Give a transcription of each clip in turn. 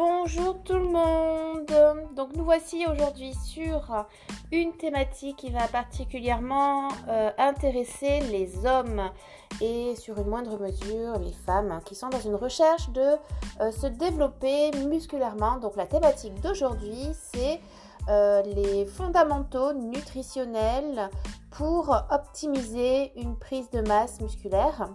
bonjour tout le monde. Donc nous voici aujourd'hui sur une thématique qui va particulièrement euh, intéresser les hommes et sur une moindre mesure les femmes qui sont dans une recherche de euh, se développer musculairement. Donc la thématique d'aujourd'hui c'est euh, les fondamentaux nutritionnels pour optimiser une prise de masse musculaire.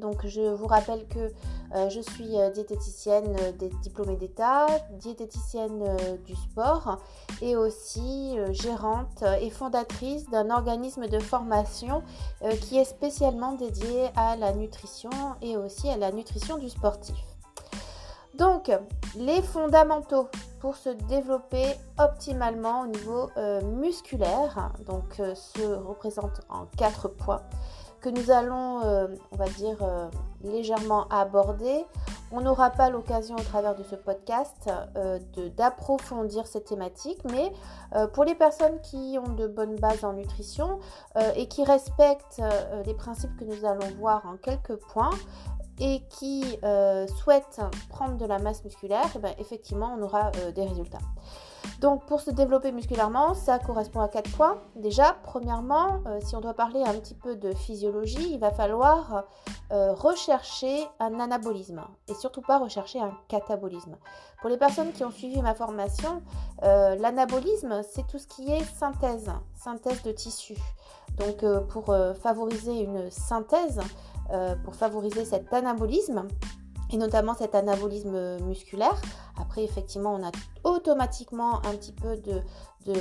Donc je vous rappelle que euh, je suis euh, diététicienne euh, diplômée d'État, diététicienne du sport et aussi gérante et fondatrice d'un organisme de formation qui est spécialement dédié à la nutrition et aussi à la nutrition du sportif. Donc, les fondamentaux pour se développer optimalement au niveau musculaire, donc se représentent en quatre points que nous allons, euh, on va dire, euh, légèrement aborder. On n'aura pas l'occasion au travers de ce podcast euh, d'approfondir cette thématique, mais pour les personnes qui ont de bonnes bases en nutrition et qui respectent les principes que nous allons voir en quelques points, et qui souhaitent prendre de la masse musculaire, eh ben, effectivement, on aura des résultats. Donc pour se développer musculairement, ça correspond à quatre points. Déjà, premièrement, euh, si on doit parler un petit peu de physiologie, il va falloir euh, rechercher un anabolisme et surtout pas rechercher un catabolisme. Pour les personnes qui ont suivi ma formation, euh, l'anabolisme, c'est tout ce qui est synthèse, synthèse de tissu. Donc pour favoriser une synthèse, pour favoriser cet anabolisme, et notamment cet anabolisme musculaire. Après, effectivement, on a automatiquement un petit peu de,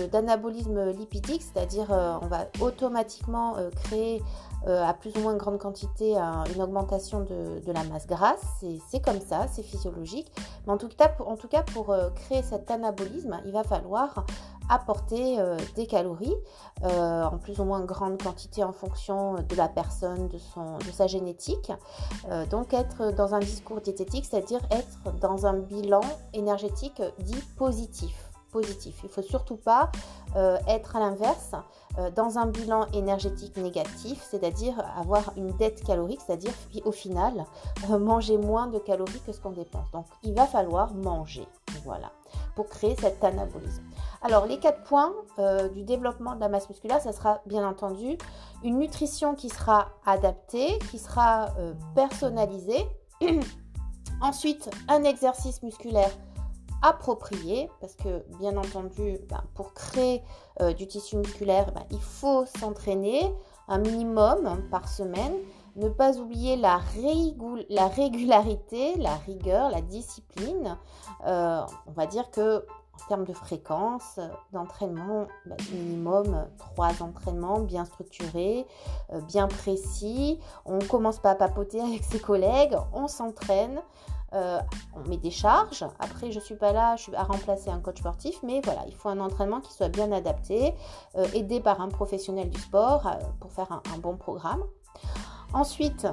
d'anabolisme lipidique, c'est-à-dire euh, on va automatiquement euh, créer euh, à plus ou moins grande quantité une augmentation de, la masse grasse. C'est comme ça, c'est physiologique. Mais en tout cas, en tout cas, pour créer cet anabolisme, il va falloir apporter des calories en plus ou moins grande quantité en fonction de la personne, de, son, de sa génétique. donc être dans un discours diététique, c'est-à-dire être dans un bilan énergétique dit positif positif. Il ne faut surtout pas euh, être à l'inverse euh, dans un bilan énergétique négatif, c'est-à-dire avoir une dette calorique, c'est-à-dire au final euh, manger moins de calories que ce qu'on dépense. Donc il va falloir manger, voilà, pour créer cet anabolisme. Alors les quatre points du développement de la masse musculaire, ça sera bien entendu une nutrition qui sera adaptée, qui sera personnalisée. Ensuite, un exercice musculaire approprié parce que bien entendu ben, pour créer euh, du tissu musculaire ben, il faut s'entraîner un minimum par semaine ne pas oublier la, la régularité la rigueur la discipline euh, on va dire que en termes de fréquence d'entraînement ben, minimum trois entraînements bien structurés euh, bien précis on commence pas à papoter avec ses collègues on s'entraîne euh, on met des charges. Après, je ne suis pas là je suis à remplacer un coach sportif, mais voilà, il faut un entraînement qui soit bien adapté, euh, aidé par un professionnel du sport euh, pour faire un, bon programme. Ensuite,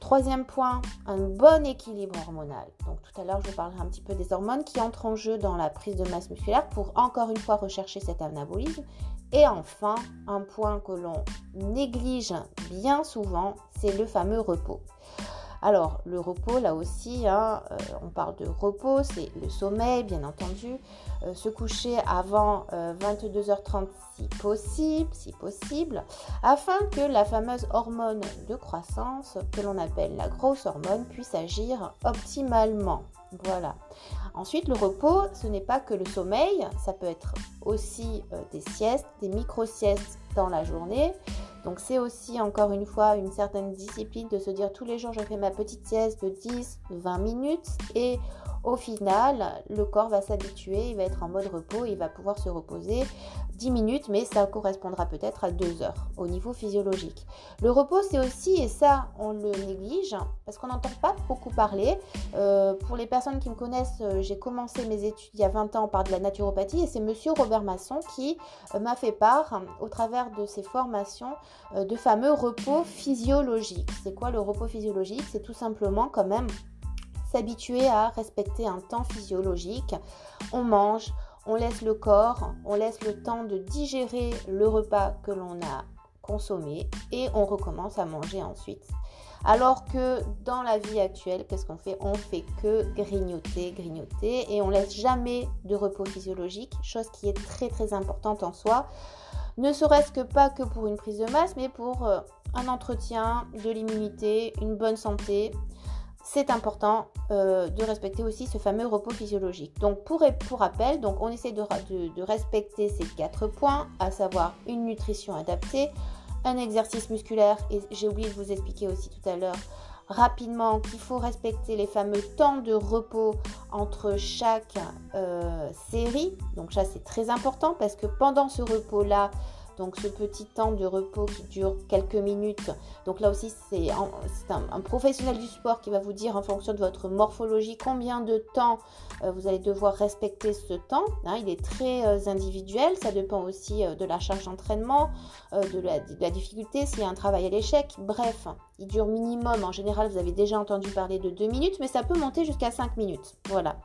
troisième point, un bon équilibre hormonal. Donc tout à l'heure, je parlerai un petit peu des hormones qui entrent en jeu dans la prise de masse musculaire pour encore une fois rechercher cet anabolisme. Et enfin, un point que l'on néglige bien souvent, c'est le fameux repos. Alors, le repos, là aussi, hein, euh, on parle de repos, c'est le sommeil, bien entendu. Euh, se coucher avant 22h30 euh, si possible, si possible, afin que la fameuse hormone de croissance, que l'on appelle la grosse hormone, puisse agir optimalement. Voilà. Ensuite, le repos, ce n'est pas que le sommeil, ça peut être aussi des siestes, des micro-siestes dans la journée. Donc c'est aussi encore une fois une certaine discipline de se dire tous les jours je fais ma petite sieste de 10-20 minutes et au final le corps va s'habituer, il va être en mode repos, il va pouvoir se reposer 10 minutes mais ça correspondra peut-être à 2 heures au niveau physiologique. Le repos c'est aussi, et ça on le néglige parce qu'on n'entend pas beaucoup parler, euh, pour les personnes qui me connaissent, euh, j'ai commencé mes études il y a 20 ans par de la naturopathie et c'est monsieur Robert Masson qui euh, m'a fait part au travers de ses formations de fameux repos physiologiques. C'est quoi le repos physiologique? C'est tout simplement quand même s'habituer à respecter un temps physiologique. On mange, on laisse le corps, on laisse le temps de digérer le repas que l'on a consommer et on recommence à manger ensuite. Alors que dans la vie actuelle, qu'est-ce qu'on fait? On fait que grignoter, grignoter et on laisse jamais de repos physiologique, chose qui est très très importante en soi. Ne serait-ce que pas que pour une prise de masse, mais pour euh, un entretien de l'immunité, une bonne santé, c'est important euh, de respecter aussi ce fameux repos physiologique. Donc pour, pour rappel, donc on essaie de, de, respecter ces quatre points, à savoir une nutrition adaptée, un exercice musculaire, et j'ai oublié de vous expliquer aussi tout à l'heure rapidement qu'il faut respecter les fameux temps de repos entre chaque euh, série. Donc ça c'est très important parce que pendant ce repos-là, donc ce petit temps de repos qui dure quelques minutes. Donc là aussi, c'est un, professionnel du sport qui va vous dire en fonction de votre morphologie combien de temps euh, vous allez devoir respecter ce temps. Hein. il est très euh, individuel, ça dépend aussi euh, de la charge d'entraînement, de, la, difficulté, s'il y a un travail à l'échec. Bref, il dure minimum, en général, vous avez déjà entendu parler de 2 minutes, mais ça peut monter jusqu'à 5 minutes. Voilà.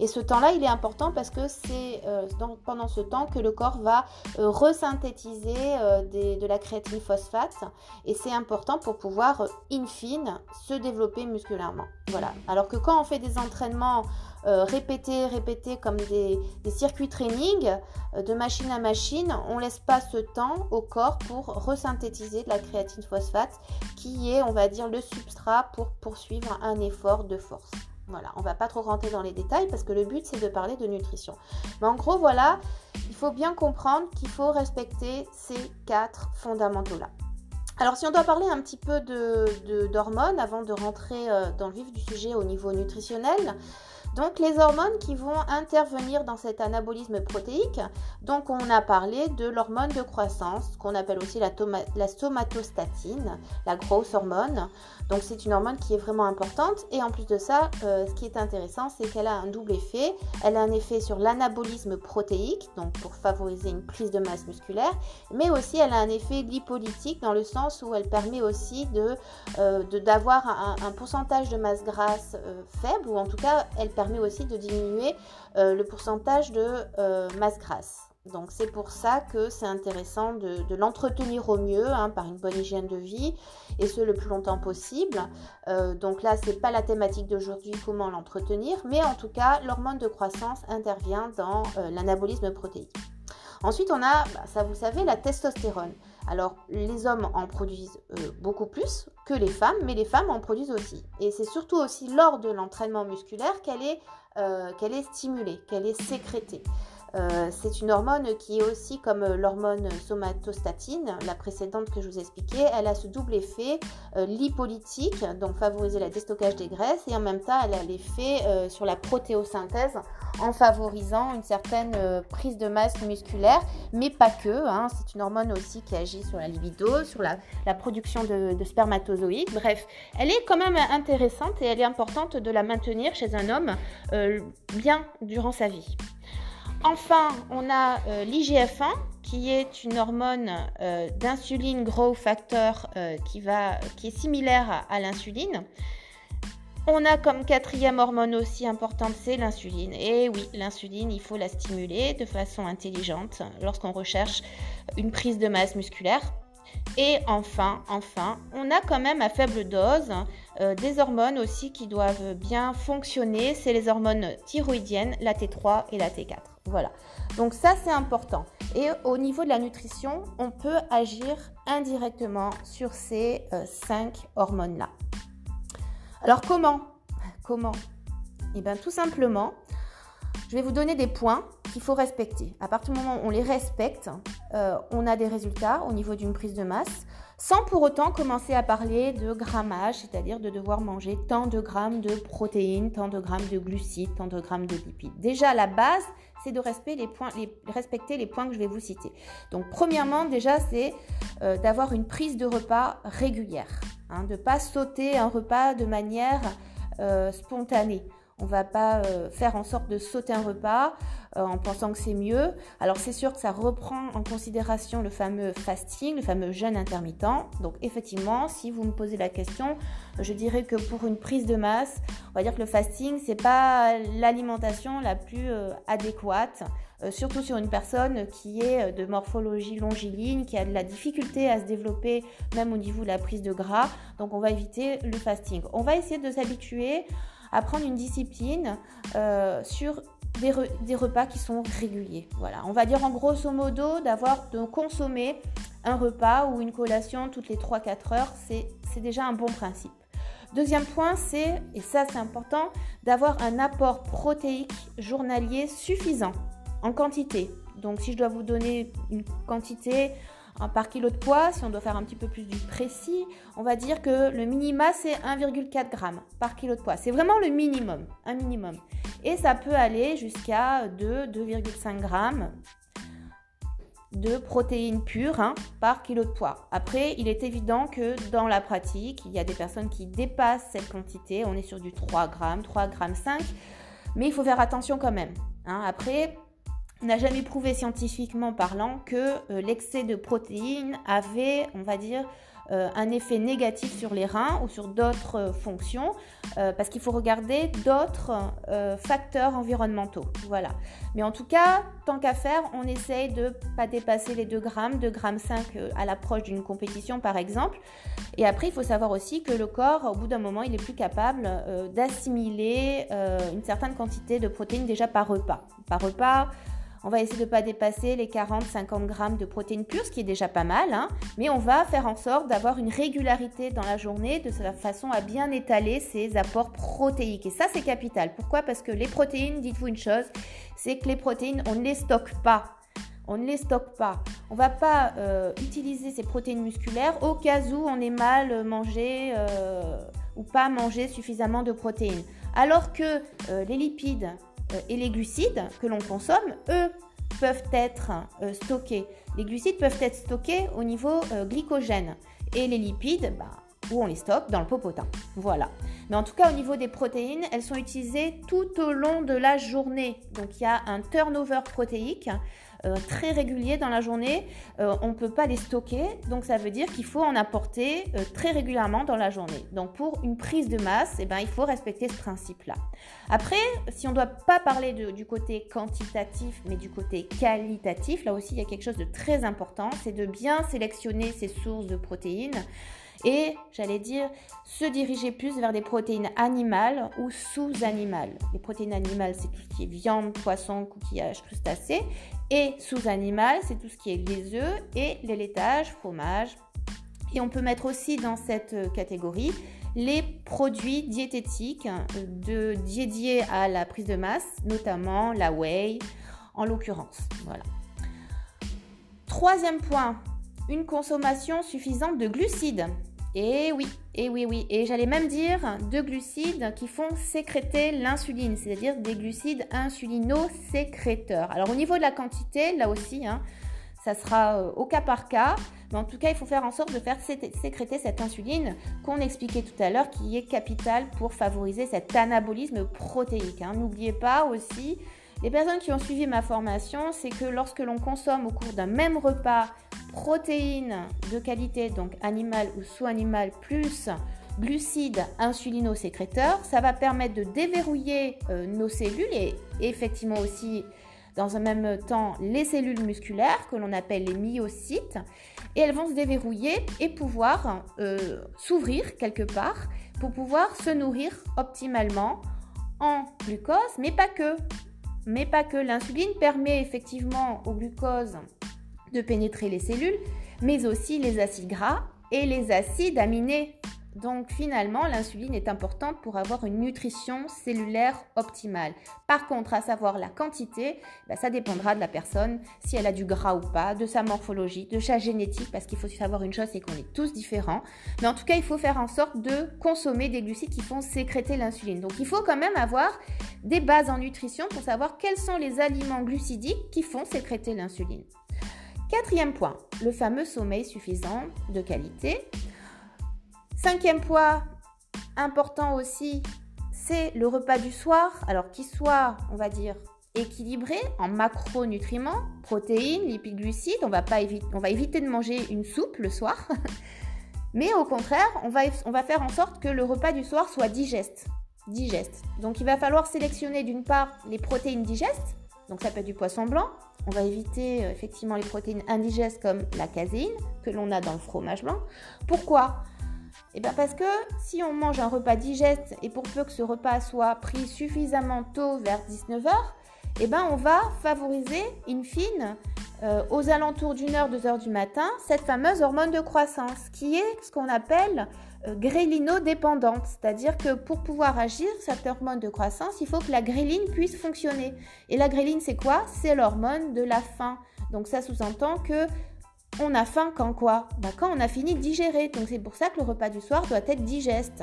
Et ce temps-là, il est important parce que c'est euh, pendant ce temps que le corps va euh, resynthétiser euh, de la créatine phosphate. Et c'est important pour pouvoir, in fine, se développer musculairement. Voilà. Alors que quand on fait des entraînements répétés, répétés comme des, circuits training, de machine à machine, on ne laisse pas ce temps au corps pour resynthétiser de la créatine phosphate qui est, on va dire, le substrat pour poursuivre un effort de force. Voilà, on va pas trop rentrer dans les détails parce que le but c'est de parler de nutrition. Mais en gros, voilà, il faut bien comprendre qu'il faut respecter ces quatre fondamentaux-là. Alors si on doit parler un petit peu d'hormones avant de rentrer euh, dans le vif du sujet au niveau nutritionnel, donc les hormones qui vont intervenir dans cet anabolisme protéique, donc on a parlé de l'hormone de croissance, qu'on appelle aussi la, somatostatine, la grosse hormone. Donc c'est une hormone qui est vraiment importante et en plus de ça, euh, ce qui est intéressant, c'est qu'elle a un double effet. Elle a un effet sur l'anabolisme protéique, donc pour favoriser une prise de masse musculaire, mais aussi elle a un effet lipolytique dans le sens où elle permet aussi de euh, d'avoir un, pourcentage de masse grasse euh, faible ou en tout cas elle permet permet aussi de diminuer euh, le pourcentage de euh, masse grasse. Donc c'est pour ça que c'est intéressant de, l'entretenir au mieux hein, par une bonne hygiène de vie et ce le plus longtemps possible. Euh, donc là c'est pas la thématique d'aujourd'hui comment l'entretenir, mais en tout cas l'hormone de croissance intervient dans l'anabolisme protéique. Ensuite on a, bah, ça vous savez, la testostérone. Alors, les hommes en produisent euh, beaucoup plus que les femmes, mais les femmes en produisent aussi. Et c'est surtout aussi lors de l'entraînement musculaire qu'elle est, euh, qu'elle est stimulée, qu'elle est sécrétée. Euh, c'est une hormone qui est aussi comme euh, l'hormone somatostatine, la précédente que je vous expliquais. Elle a ce double effet euh, lipolytique, donc favoriser la déstockage des graisses, et en même temps, elle a l'effet sur la protéosynthèse en favorisant une certaine prise de masse musculaire, mais pas que. Hein. c'est une hormone aussi qui agit sur la libido, sur la, production de, spermatozoïdes. Bref, elle est quand même intéressante et elle est importante de la maintenir chez un homme bien durant sa vie. Enfin, on a euh, l'IGF-1 qui est une hormone euh, d'insuline growth factor euh, qui, qui, est similaire à, l'insuline. On a comme quatrième hormone aussi importante, c'est l'insuline. Et oui, l'insuline, il faut la stimuler de façon intelligente lorsqu'on recherche une prise de masse musculaire. Et enfin, enfin, on a quand même à faible dose des hormones aussi qui doivent bien fonctionner. C'est les hormones thyroïdiennes, la T3 et la T4. Voilà. Donc ça, c'est important. Et au niveau de la nutrition, on peut agir indirectement sur ces euh, cinq hormones-là. Alors comment? Comment? Eh bien tout simplement, je vais vous donner des points qu'il faut respecter. À partir du moment où on les respecte, euh, on a des résultats au niveau d'une prise de masse, sans pour autant commencer à parler de grammage, c'est-à-dire de devoir manger tant de grammes de protéines, tant de grammes de glucides, tant de grammes de lipides. Déjà, la base, c'est de respecter les, points, respecter les points que je vais vous citer. Donc, premièrement, déjà, c'est euh, d'avoir une prise de repas régulière, hein, de ne pas sauter un repas de manière euh, spontanée. On va pas euh, faire en sorte de sauter un repas euh, en pensant que c'est mieux. Alors c'est sûr que ça reprend en considération le fameux fasting, le fameux jeûne intermittent. Donc effectivement, si vous me posez la question, je dirais que pour une prise de masse, on va dire que le fasting c'est pas l'alimentation la plus euh, adéquate euh, surtout sur une personne qui est de morphologie longiligne, qui a de la difficulté à se développer même au niveau de la prise de gras. Donc on va éviter le fasting. On va essayer de s'habituer à prendre une discipline sur des, repas qui sont réguliers. Voilà, on va dire en grosso modo d'avoir de consommer un repas ou une collation toutes les 3-4 heures, c'est déjà un bon principe. Deuxième point, c'est, et ça c'est important, d'avoir un apport protéique journalier suffisant en quantité. Donc si je dois vous donner une quantité par kilo de poids, si on doit faire un petit peu plus du précis, on va dire que le minima c'est 1,4 g par kilo de poids. C'est vraiment le minimum, un minimum. Et ça peut aller jusqu'à 2, 2,5 g de protéines pures hein, par kilo de poids. Après, il est évident que dans la pratique, il y a des personnes qui dépassent cette quantité. On est sur du 3 g, 3 g 5, mais il faut faire attention quand même. Hein. Après, n'a jamais prouvé scientifiquement parlant que euh, l'excès de protéines avait, on va dire, euh, un effet négatif sur les reins ou sur d'autres euh, fonctions, parce qu'il faut regarder d'autres facteurs environnementaux. Voilà. Mais en tout cas, tant qu'à faire, on essaye de pas dépasser les 2 grammes, 2 grammes 5 à l'approche d'une compétition par exemple. Et après, il faut savoir aussi que le corps, au bout d'un moment, il est plus capable d'assimiler une certaine quantité de protéines déjà par repas. Par repas, on va essayer de ne pas dépasser les 40-50 grammes de protéines pures, ce qui est déjà pas mal, hein. mais on va faire en sorte d'avoir une régularité dans la journée de façon à bien étaler ces apports protéiques. Et ça, c'est capital. Pourquoi? Parce que les protéines, dites-vous une chose, c'est que les protéines, on ne les stocke pas. On ne les stocke pas. On va pas euh, utiliser ces protéines musculaires au cas où on est mal mangé euh, ou pas mangé suffisamment de protéines. Alors que euh, les lipides, et les glucides que l'on consomme, eux, peuvent être euh, stockés. Les glucides peuvent être stockés au niveau euh, glycogène et les lipides, bah, où on les stocke dans le popotin. Voilà. Mais en tout cas, au niveau des protéines, elles sont utilisées tout au long de la journée. Donc il y a un turnover protéique euh, très régulier dans la journée. Euh, on ne peut pas les stocker, donc ça veut dire qu'il faut en apporter euh, très régulièrement dans la journée. Donc pour une prise de masse, eh ben, il faut respecter ce principe-là. Après, si on ne doit pas parler du côté quantitatif, mais du côté qualitatif, là aussi il y a quelque chose de très important, c'est de bien sélectionner ces sources de protéines et, j'allais dire, se diriger plus vers des protéines animales ou sous-animales. Les protéines animales, c'est tout ce qui est viande, poisson, coquillage, crustacés. Et sous-animal, c'est tout ce qui est les œufs et les laitages, fromage. Et on peut mettre aussi dans cette catégorie les produits diététiques de, dédiés à la prise de masse, notamment la whey en l'occurrence. Voilà. Troisième point, une consommation suffisante de glucides. Et oui, et oui, oui. Et j'allais même dire de glucides qui font sécréter l'insuline, c'est-à-dire des glucides insulino-sécréteurs. Alors au niveau de la quantité, là aussi, hein, ça sera euh, au cas par cas. Mais en tout cas, il faut faire en sorte de faire sécréter cette insuline qu'on expliquait tout à l'heure, qui est capitale pour favoriser cet anabolisme protéique. Hein. N'oubliez pas aussi, les personnes qui ont suivi ma formation, c'est que lorsque l'on consomme au cours d'un même repas protéines de qualité, donc animale ou sous-animale, plus glucides insulino-sécréteurs, ça va permettre de déverrouiller euh, nos cellules et effectivement aussi dans un même temps les cellules musculaires que l'on appelle les myocytes et elles vont se déverrouiller et pouvoir euh, s'ouvrir quelque part pour pouvoir se nourrir optimalement en glucose, mais pas que. Mais pas que. L'insuline permet effectivement au glucose de pénétrer les cellules, mais aussi les acides gras et les acides aminés. Donc finalement, l'insuline est importante pour avoir une nutrition cellulaire optimale. Par contre, à savoir la quantité, bah, ça dépendra de la personne, si elle a du gras ou pas, de sa morphologie, de sa génétique, parce qu'il faut savoir une chose, c'est qu'on est tous différents. Mais en tout cas, il faut faire en sorte de consommer des glucides qui font sécréter l'insuline. Donc il faut quand même avoir des bases en nutrition pour savoir quels sont les aliments glucidiques qui font sécréter l'insuline. Quatrième point, le fameux sommeil suffisant de qualité. Cinquième point, important aussi, c'est le repas du soir. Alors qu'il soit, on va dire, équilibré en macronutriments, protéines, lipides, glucides. On va, pas éviter de manger une soupe le soir. Mais au contraire, on va, on va faire en sorte que le repas du soir soit digeste. digeste. Donc il va falloir sélectionner d'une part les protéines digestes Donc ça peut être du poisson blanc. On va éviter euh, effectivement les protéines indigestes comme la caséine que l'on a dans le fromage blanc. Pourquoi? Eh bien parce que si on mange un repas digeste et pour peu que ce repas soit pris suffisamment tôt vers 19h, eh ben on va favoriser in fine euh, aux alentours d'une heure, deux heures du matin, cette fameuse hormone de croissance qui est ce qu'on appelle grélino-dépendante. C'est-à-dire que pour pouvoir agir, cette hormone de croissance, il faut que la gréline puisse fonctionner. Et la gréline, c'est quoi? C'est l'hormone de la faim. Donc ça sous-entend que on a faim quand quoi? Bah, Quand on a fini de digérer. Donc c'est pour ça que le repas du soir doit être digeste.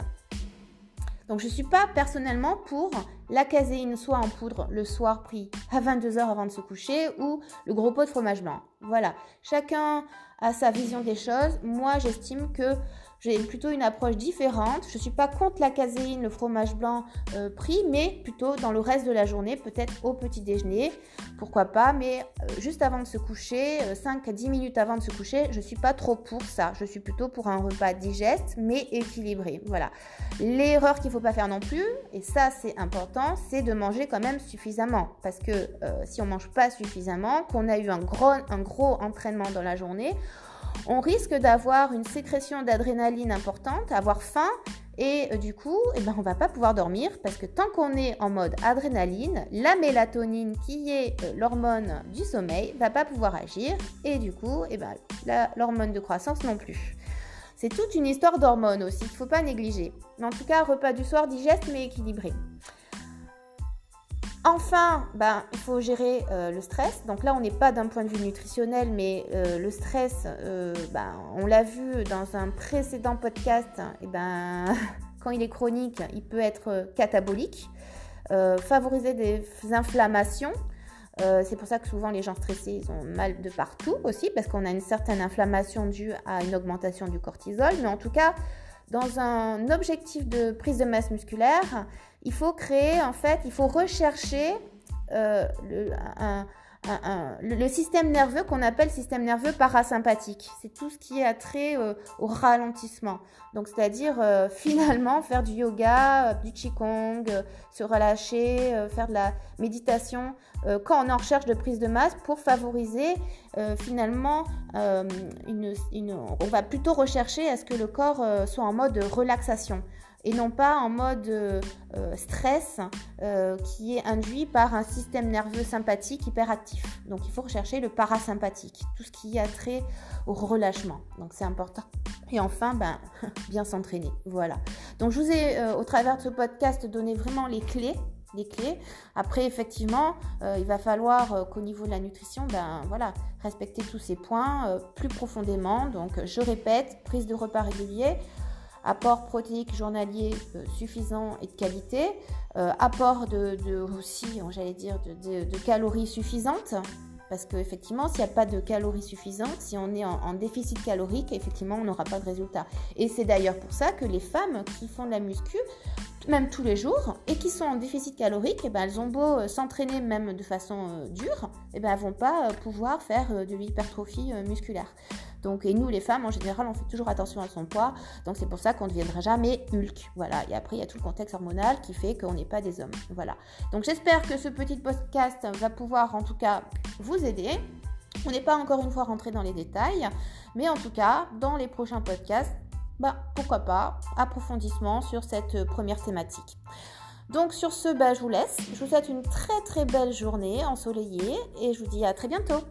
Donc je ne suis pas personnellement pour la caséine soit en poudre le soir pris à 22h avant de se coucher ou le gros pot de fromage blanc. Voilà, chacun a sa vision des choses. Moi j'estime que j'ai plutôt une approche différente. Je ne suis pas contre la caséine, le fromage blanc euh, pris, mais plutôt dans le reste de la journée, peut-être au petit déjeuner, pourquoi pas, mais euh, juste avant de se coucher, 5 euh, à 10 minutes avant de se coucher, je ne suis pas trop pour ça. Je suis plutôt pour un repas digeste, mais équilibré. Voilà. L'erreur qu'il ne faut pas faire non plus, et ça c'est important, c'est de manger quand même suffisamment. Parce que si on ne mange pas suffisamment, qu'on a eu un gros, un gros entraînement dans la journée, on risque d'avoir une sécrétion d'adrénaline importante, avoir faim et euh, du coup, eh ben, on ne va pas pouvoir dormir parce que tant qu'on est en mode adrénaline, la mélatonine qui est euh, l'hormone du sommeil va pas pouvoir agir et du coup, eh ben, l'hormone de croissance non plus. C'est toute une histoire d'hormones aussi, il ne faut pas négliger. En tout cas, repas du soir digeste mais équilibré. Enfin, ben, il faut gérer euh, le stress. Donc là, on n'est pas d'un point de vue nutritionnel, mais euh, le stress, euh, ben, on l'a vu dans un précédent podcast, et ben, quand il est chronique, il peut être catabolique, favoriser des inflammations. c'est pour ça que souvent les gens stressés, ont mal de partout aussi, parce qu'on a une certaine inflammation due à une augmentation du cortisol. Mais en tout cas, dans un objectif de prise de masse musculaire, il faut créer, en fait, il faut rechercher euh, un, le, système nerveux qu'on appelle système nerveux parasympathique. C'est tout ce qui est trait euh, au ralentissement. Donc, c'est-à-dire euh, finalement faire du yoga, du qigong, se relâcher, faire de la méditation quand on est en recherche de prise de masse pour favoriser finalement On va plutôt rechercher à ce que le corps soit en mode relaxation et non pas en mode euh, euh, stress euh, qui est induit par un système nerveux sympathique hyperactif. Donc il faut rechercher le parasympathique, tout ce qui a trait au relâchement. Donc c'est important. Et enfin, ben, bien s'entraîner. Voilà. Donc je vous ai, au travers de ce podcast, donné vraiment les clés les clés. Après, effectivement, il va falloir qu'au niveau de la nutrition, ben voilà, respecter tous ces points plus profondément. Donc, je répète, prise de repas réguliers, apport protéique journalier euh, suffisant et de qualité, euh, apport de, aussi, j'allais dire, de, calories suffisantes. Parce qu'effectivement, s'il n'y a pas de calories suffisantes, si on est en, déficit calorique, effectivement, on n'aura pas de résultat. Et c'est d'ailleurs pour ça que les femmes qui font de la muscu, même tous les jours, et qui sont en déficit calorique, eh ben, elles ont beau euh, s'entraîner même de façon dure, et eh ben, vont pas pouvoir faire de l'hypertrophie musculaire. Donc, et nous, les femmes, en général, on fait toujours attention à son poids. Donc, c'est pour ça qu'on ne deviendra jamais Hulk. Voilà. Et après, il y a tout le contexte hormonal qui fait qu'on n'est pas des hommes. Voilà. Donc, j'espère que ce petit podcast va pouvoir, en tout cas, vous aider. On n'est pas encore une fois rentré dans les détails, mais en tout cas, dans les prochains podcasts, bah, pourquoi pas, approfondissement sur cette première thématique. Donc sur ce, bah, je vous laisse. Je vous souhaite une très très belle journée ensoleillée et je vous dis à très bientôt.